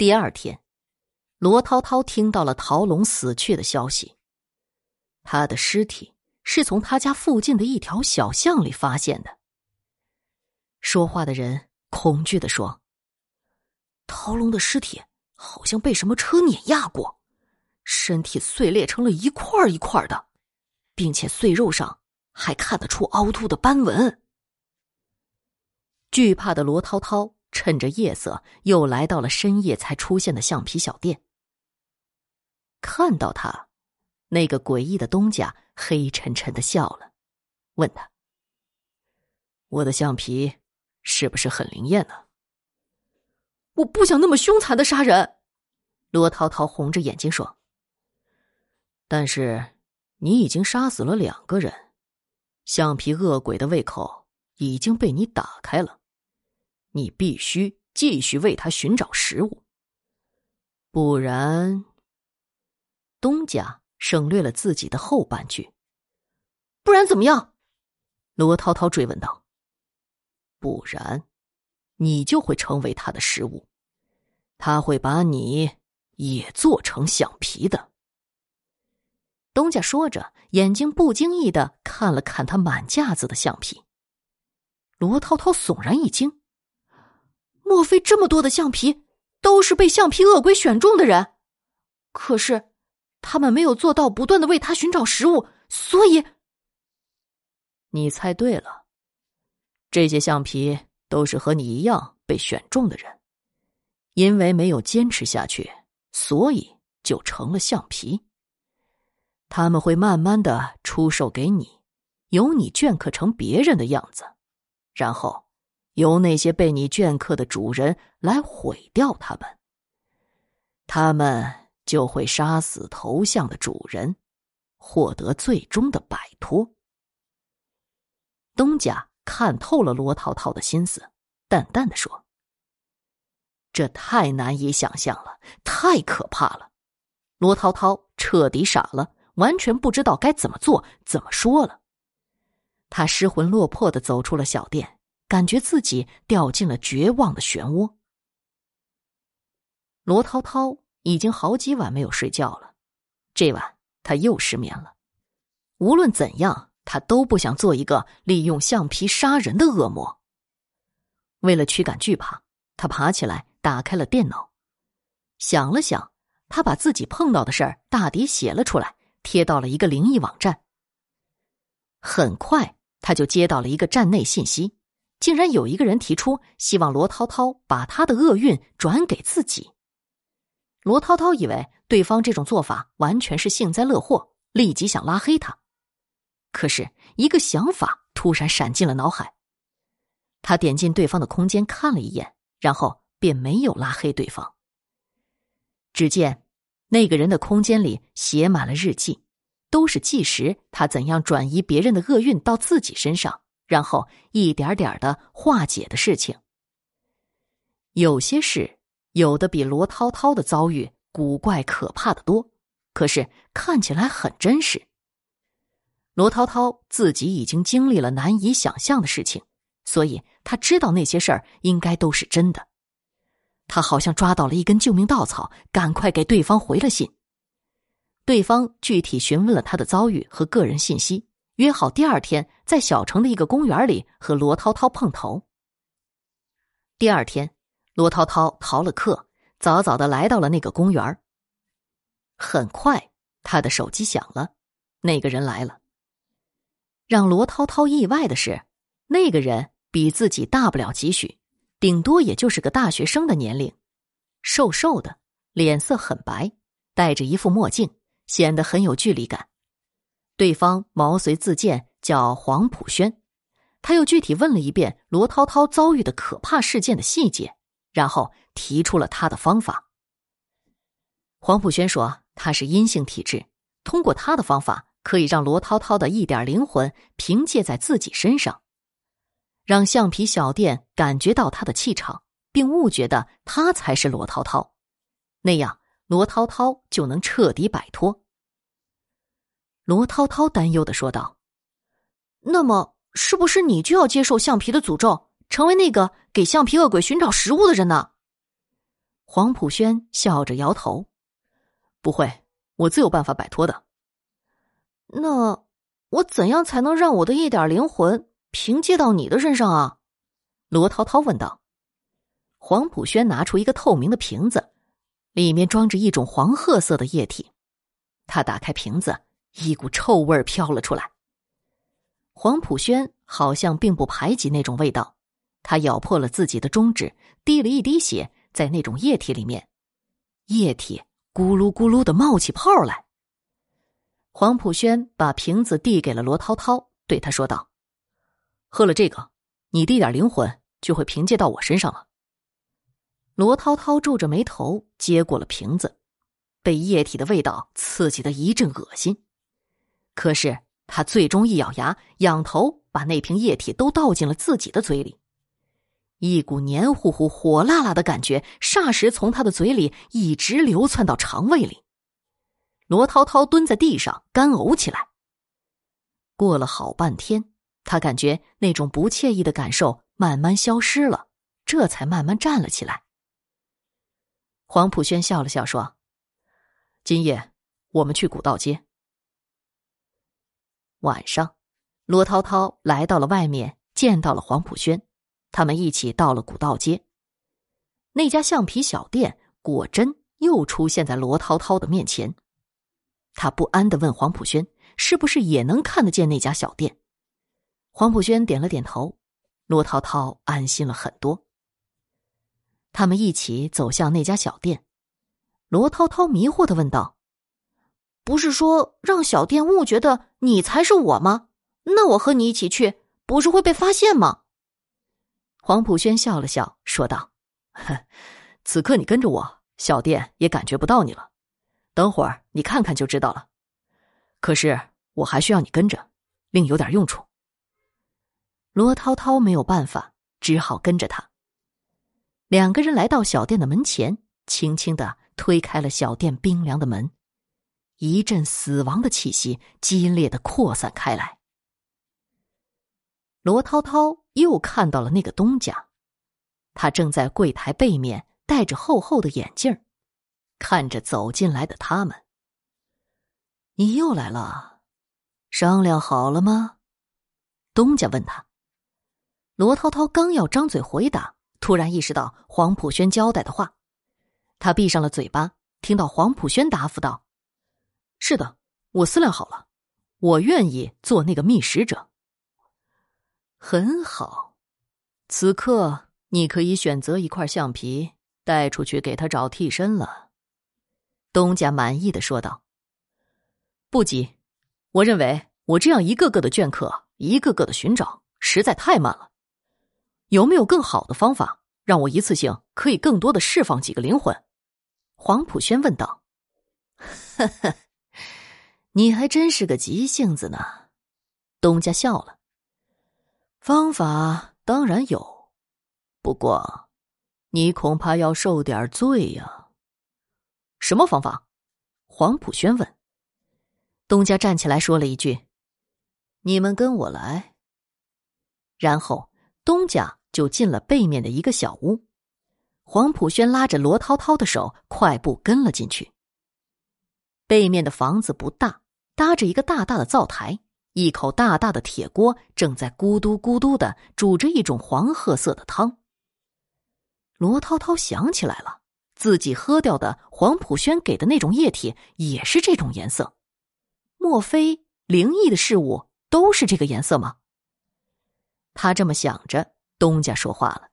第二天，罗涛涛听到了陶龙死去的消息。他的尸体是从他家附近的一条小巷里发现的。说话的人恐惧的说：“陶龙的尸体好像被什么车碾压过，身体碎裂成了一块一块的，并且碎肉上还看得出凹凸的斑纹。”惧怕的罗涛涛趁着夜色，又来到了深夜才出现的橡皮小店。看到他，那个诡异的东家黑沉沉的笑了，问他：“我的橡皮是不是很灵验呢？”我不想那么凶残的杀人，罗涛涛红着眼睛说：“但是你已经杀死了两个人，橡皮恶鬼的胃口已经被你打开了。”你必须继续为他寻找食物，不然。东家省略了自己的后半句。不然怎么样？罗涛涛追问道。不然，你就会成为他的食物，他会把你也做成橡皮的。东家说着，眼睛不经意的看了看他满架子的橡皮。罗涛涛悚然一惊。莫非这么多的橡皮都是被橡皮鳄龟选中的人？可是他们没有做到不断的为他寻找食物，所以你猜对了。这些橡皮都是和你一样被选中的人，因为没有坚持下去，所以就成了橡皮。他们会慢慢的出售给你，由你镌刻成别人的样子，然后。由那些被你镌刻的主人来毁掉他们，他们就会杀死头像的主人，获得最终的摆脱。东家看透了罗涛涛的心思，淡淡的说：“这太难以想象了，太可怕了。”罗涛涛彻底傻了，完全不知道该怎么做，怎么说了。他失魂落魄的走出了小店。感觉自己掉进了绝望的漩涡。罗涛涛已经好几晚没有睡觉了，这晚他又失眠了。无论怎样，他都不想做一个利用橡皮杀人的恶魔。为了驱赶惧怕，他爬起来打开了电脑，想了想，他把自己碰到的事儿大抵写了出来，贴到了一个灵异网站。很快，他就接到了一个站内信息。竟然有一个人提出希望罗涛涛把他的厄运转给自己。罗涛涛以为对方这种做法完全是幸灾乐祸，立即想拉黑他。可是，一个想法突然闪进了脑海。他点进对方的空间看了一眼，然后便没有拉黑对方。只见那个人的空间里写满了日记，都是记时他怎样转移别人的厄运到自己身上。然后一点点的化解的事情，有些事有的比罗涛涛的遭遇古怪可怕的多，可是看起来很真实。罗涛涛自己已经经历了难以想象的事情，所以他知道那些事儿应该都是真的。他好像抓到了一根救命稻草，赶快给对方回了信。对方具体询问了他的遭遇和个人信息。约好第二天在小城的一个公园里和罗涛涛碰头。第二天，罗涛涛逃了课，早早的来到了那个公园。很快，他的手机响了，那个人来了。让罗涛涛意外的是，那个人比自己大不了几许，顶多也就是个大学生的年龄，瘦瘦的，脸色很白，戴着一副墨镜，显得很有距离感。对方毛遂自荐，叫黄浦轩。他又具体问了一遍罗涛涛遭遇的可怕事件的细节，然后提出了他的方法。黄浦轩说他是阴性体质，通过他的方法可以让罗涛涛的一点灵魂凭借在自己身上，让橡皮小店感觉到他的气场，并误觉得他才是罗涛涛，那样罗涛涛就能彻底摆脱。罗涛涛担忧的说道：“那么，是不是你就要接受橡皮的诅咒，成为那个给橡皮恶鬼寻找食物的人呢？”黄浦轩笑着摇头：“不会，我自有办法摆脱的。”那我怎样才能让我的一点灵魂凭借到你的身上啊？罗涛涛问道。黄浦轩拿出一个透明的瓶子，里面装着一种黄褐色的液体。他打开瓶子，一股臭味飘了出来。黄浦轩好像并不排挤那种味道，他咬破了自己的中指，滴了一滴血在那种液体里面，液体咕噜咕噜的冒起泡来。黄浦轩把瓶子递给了罗涛涛，对他说道：“喝了这个，你的一点灵魂就会凭借到我身上了。”罗涛涛皱着眉头接过了瓶子，被液体的味道刺激的一阵恶心。可是他最终一咬牙，仰头把那瓶液体都倒进了自己的嘴里，一股黏糊糊、火辣辣的感觉霎时从他的嘴里一直流窜到肠胃里。罗涛涛蹲在地上干呕起来。过了好半天，他感觉那种不惬意的感受慢慢消失了，这才慢慢站了起来。黄浦轩笑了笑说：“今夜我们去古道街。”晚上，罗涛涛来到了外面，见到了黄浦轩，他们一起到了古道街。那家橡皮小店果真又出现在罗涛涛的面前。他不安的问黄浦轩：“是不是也能看得见那家小店？”黄浦轩点了点头。罗涛涛安心了很多。他们一起走向那家小店，罗涛涛迷惑的问道：“不是说让小店误觉得你才是我吗？那我和你一起去，不是会被发现吗？”黄浦轩笑了笑，说道：“此刻你跟着我，小店也感觉不到你了。等会儿你看看就知道了。可是我还需要你跟着，另有点用处。”罗涛涛没有办法，只好跟着他。两个人来到小店的门前，轻轻的推开了小店冰凉的门，一阵死亡的气息激烈的扩散开来。罗涛涛又看到了那个东家，他正在柜台背面戴着厚厚的眼镜，看着走进来的他们。你又来了，商量好了吗？东家问他。罗涛涛刚要张嘴回答。突然意识到黄浦轩交代的话，他闭上了嘴巴。听到黄浦轩答复道：“是的，我思量好了，我愿意做那个觅食者。”很好，此刻你可以选择一块橡皮带出去给他找替身了。”东家满意的说道。“不急，我认为我这样一个个的镌刻，一个个的寻找，实在太慢了。”有没有更好的方法，让我一次性可以更多的释放几个灵魂？黄浦轩问道。呵呵，你还真是个急性子呢。东家笑了。方法当然有，不过你恐怕要受点罪呀。什么方法？黄浦轩问。东家站起来说了一句：“你们跟我来。”然后东家。就进了背面的一个小屋，黄浦轩拉着罗涛涛的手，快步跟了进去。背面的房子不大，搭着一个大大的灶台，一口大大的铁锅正在咕嘟咕嘟的煮着一种黄褐色的汤。罗涛涛想起来了，自己喝掉的黄浦轩给的那种液体也是这种颜色，莫非灵异的事物都是这个颜色吗？他这么想着。东家说话了：“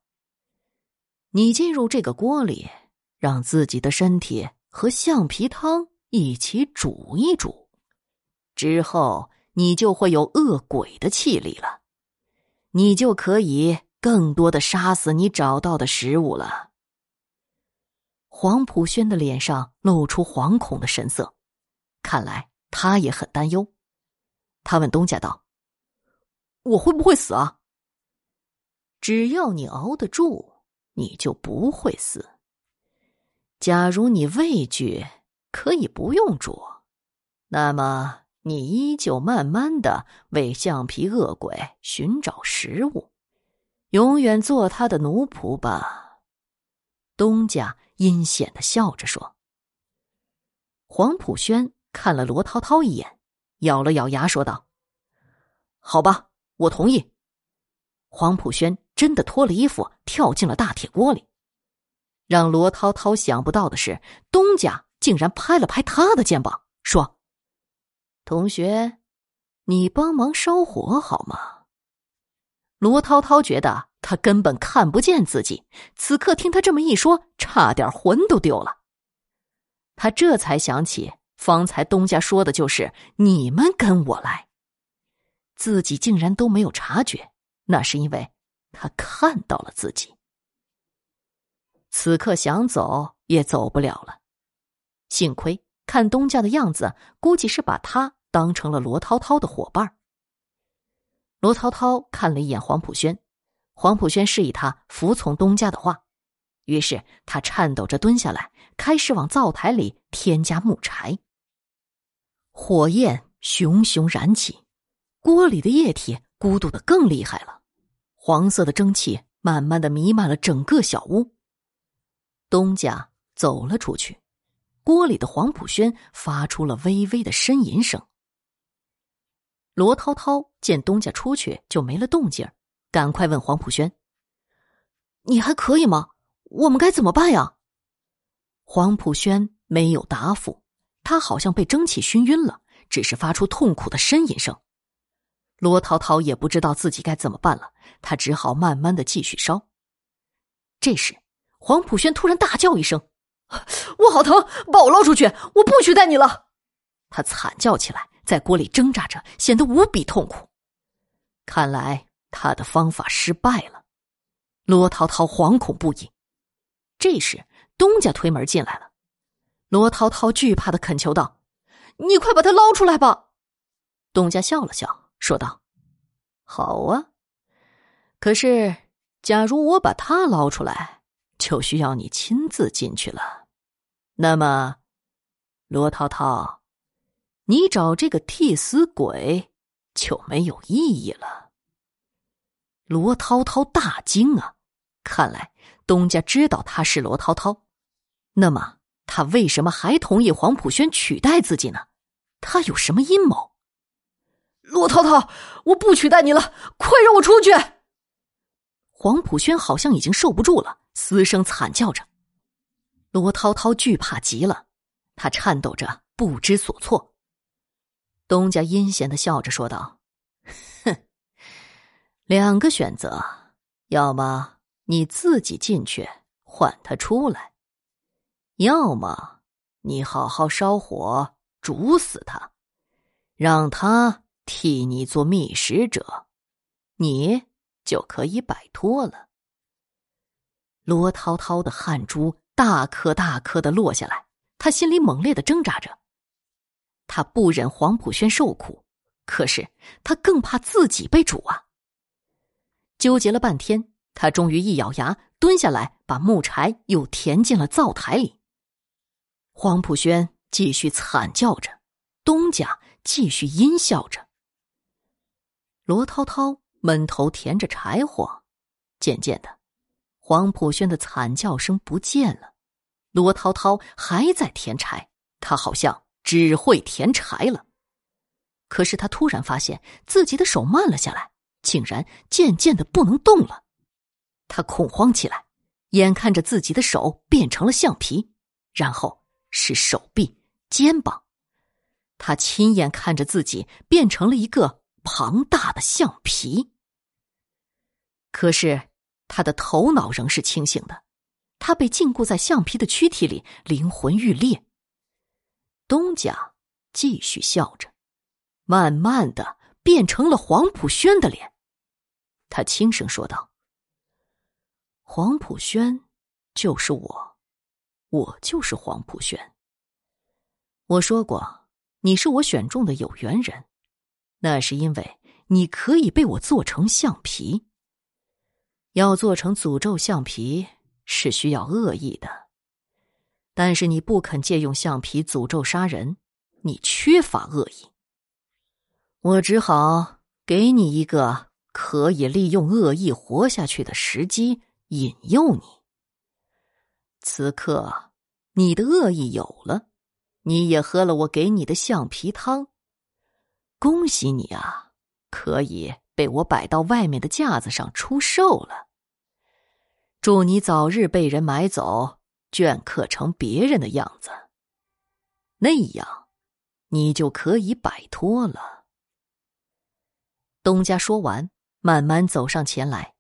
你进入这个锅里，让自己的身体和橡皮汤一起煮一煮，之后你就会有恶鬼的气力了，你就可以更多的杀死你找到的食物了。”黄浦轩的脸上露出惶恐的神色，看来他也很担忧。他问东家道：“我会不会死啊？”只要你熬得住，你就不会死。假如你畏惧，可以不用煮，那么你依旧慢慢的为橡皮恶鬼寻找食物，永远做他的奴仆吧。东家阴险的笑着说。黄浦轩看了罗涛涛一眼，咬了咬牙说道：“好吧，我同意。”黄浦轩真的脱了衣服，跳进了大铁锅里。让罗涛涛想不到的是，东家竟然拍了拍他的肩膀，说：“同学，你帮忙烧火好吗？”罗涛涛觉得他根本看不见自己，此刻听他这么一说，差点魂都丢了。他这才想起，方才东家说的就是“你们跟我来”，自己竟然都没有察觉，那是因为他看到了自己。此刻想走也走不了了，幸亏看东家的样子，估计是把他当成了罗涛涛的伙伴。罗涛涛看了一眼黄浦轩，黄浦轩示意他服从东家的话，于是他颤抖着蹲下来，开始往灶台里添加木柴。火焰熊熊燃起，锅里的液体咕嘟的更厉害了，黄色的蒸汽慢慢的弥漫了整个小屋。东家走了出去，锅里的黄浦轩发出了微微的呻吟声。罗涛涛见东家出去就没了动静赶快问黄浦轩：“你还可以吗？我们该怎么办呀？”黄浦轩没有答复，他好像被蒸汽熏晕了，只是发出痛苦的呻吟声。罗涛涛也不知道自己该怎么办了，他只好慢慢的继续烧。这时，黄浦轩突然大叫一声：“我好疼，把我捞出去！我不许带你了！”他惨叫起来。在锅里挣扎着，显得无比痛苦。看来他的方法失败了。罗涛涛惶恐不已。这时，东家推门进来了。罗涛涛惧怕的恳求道：“你快把他捞出来吧！”东家笑了笑，说道：“好啊，可是，假如我把他捞出来，就需要你亲自进去了。那么，罗涛涛。”你找这个替死鬼就没有意义了。罗涛涛大惊啊！看来东家知道他是罗涛涛，那么他为什么还同意黄浦轩取代自己呢？他有什么阴谋？罗涛涛，我不取代你了，快让我出去！黄浦轩好像已经受不住了，嘶声惨叫着。罗涛涛惧怕极了，他颤抖着不知所措。东家阴险的笑着说道：“哼，两个选择，要么你自己进去换他出来，要么你好好烧火煮死他，让他替你做觅食者，你就可以摆脱了。”罗涛涛的汗珠大颗大颗的落下来，他心里猛烈的挣扎着。他不忍黄浦轩受苦，可是他更怕自己被煮啊！纠结了半天，他终于一咬牙，蹲下来，把木柴又填进了灶台里。黄浦轩继续惨叫着，东家继续阴笑着。罗涛涛闷头填着柴火，渐渐的，黄浦轩的惨叫声不见了。罗涛涛还在填柴，他好像……只会填柴了，可是他突然发现自己的手慢了下来，竟然渐渐的不能动了。他恐慌起来，眼看着自己的手变成了橡皮，然后是手臂、肩膀，他亲眼看着自己变成了一个庞大的橡皮。可是他的头脑仍是清醒的，他被禁锢在橡皮的躯体里，灵魂欲裂。东家继续笑着，慢慢的变成了黄浦轩的脸。他轻声说道：“黄浦轩就是我，我就是黄浦轩。我说过，你是我选中的有缘人，那是因为你可以被我做成橡皮。要做成诅咒橡皮是需要恶意的。”但是你不肯借用橡皮诅咒杀人，你缺乏恶意。我只好给你一个可以利用恶意活下去的时机，引诱你。此刻你的恶意有了，你也喝了我给你的橡皮汤。恭喜你啊，可以被我摆到外面的架子上出售了。祝你早日被人买走，镌刻成别人的样子，那样你就可以摆脱了。东家说完，慢慢走上前来。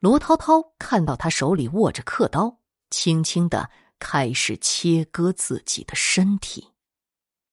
罗涛涛看到他手里握着刻刀，轻轻的开始切割自己的身体。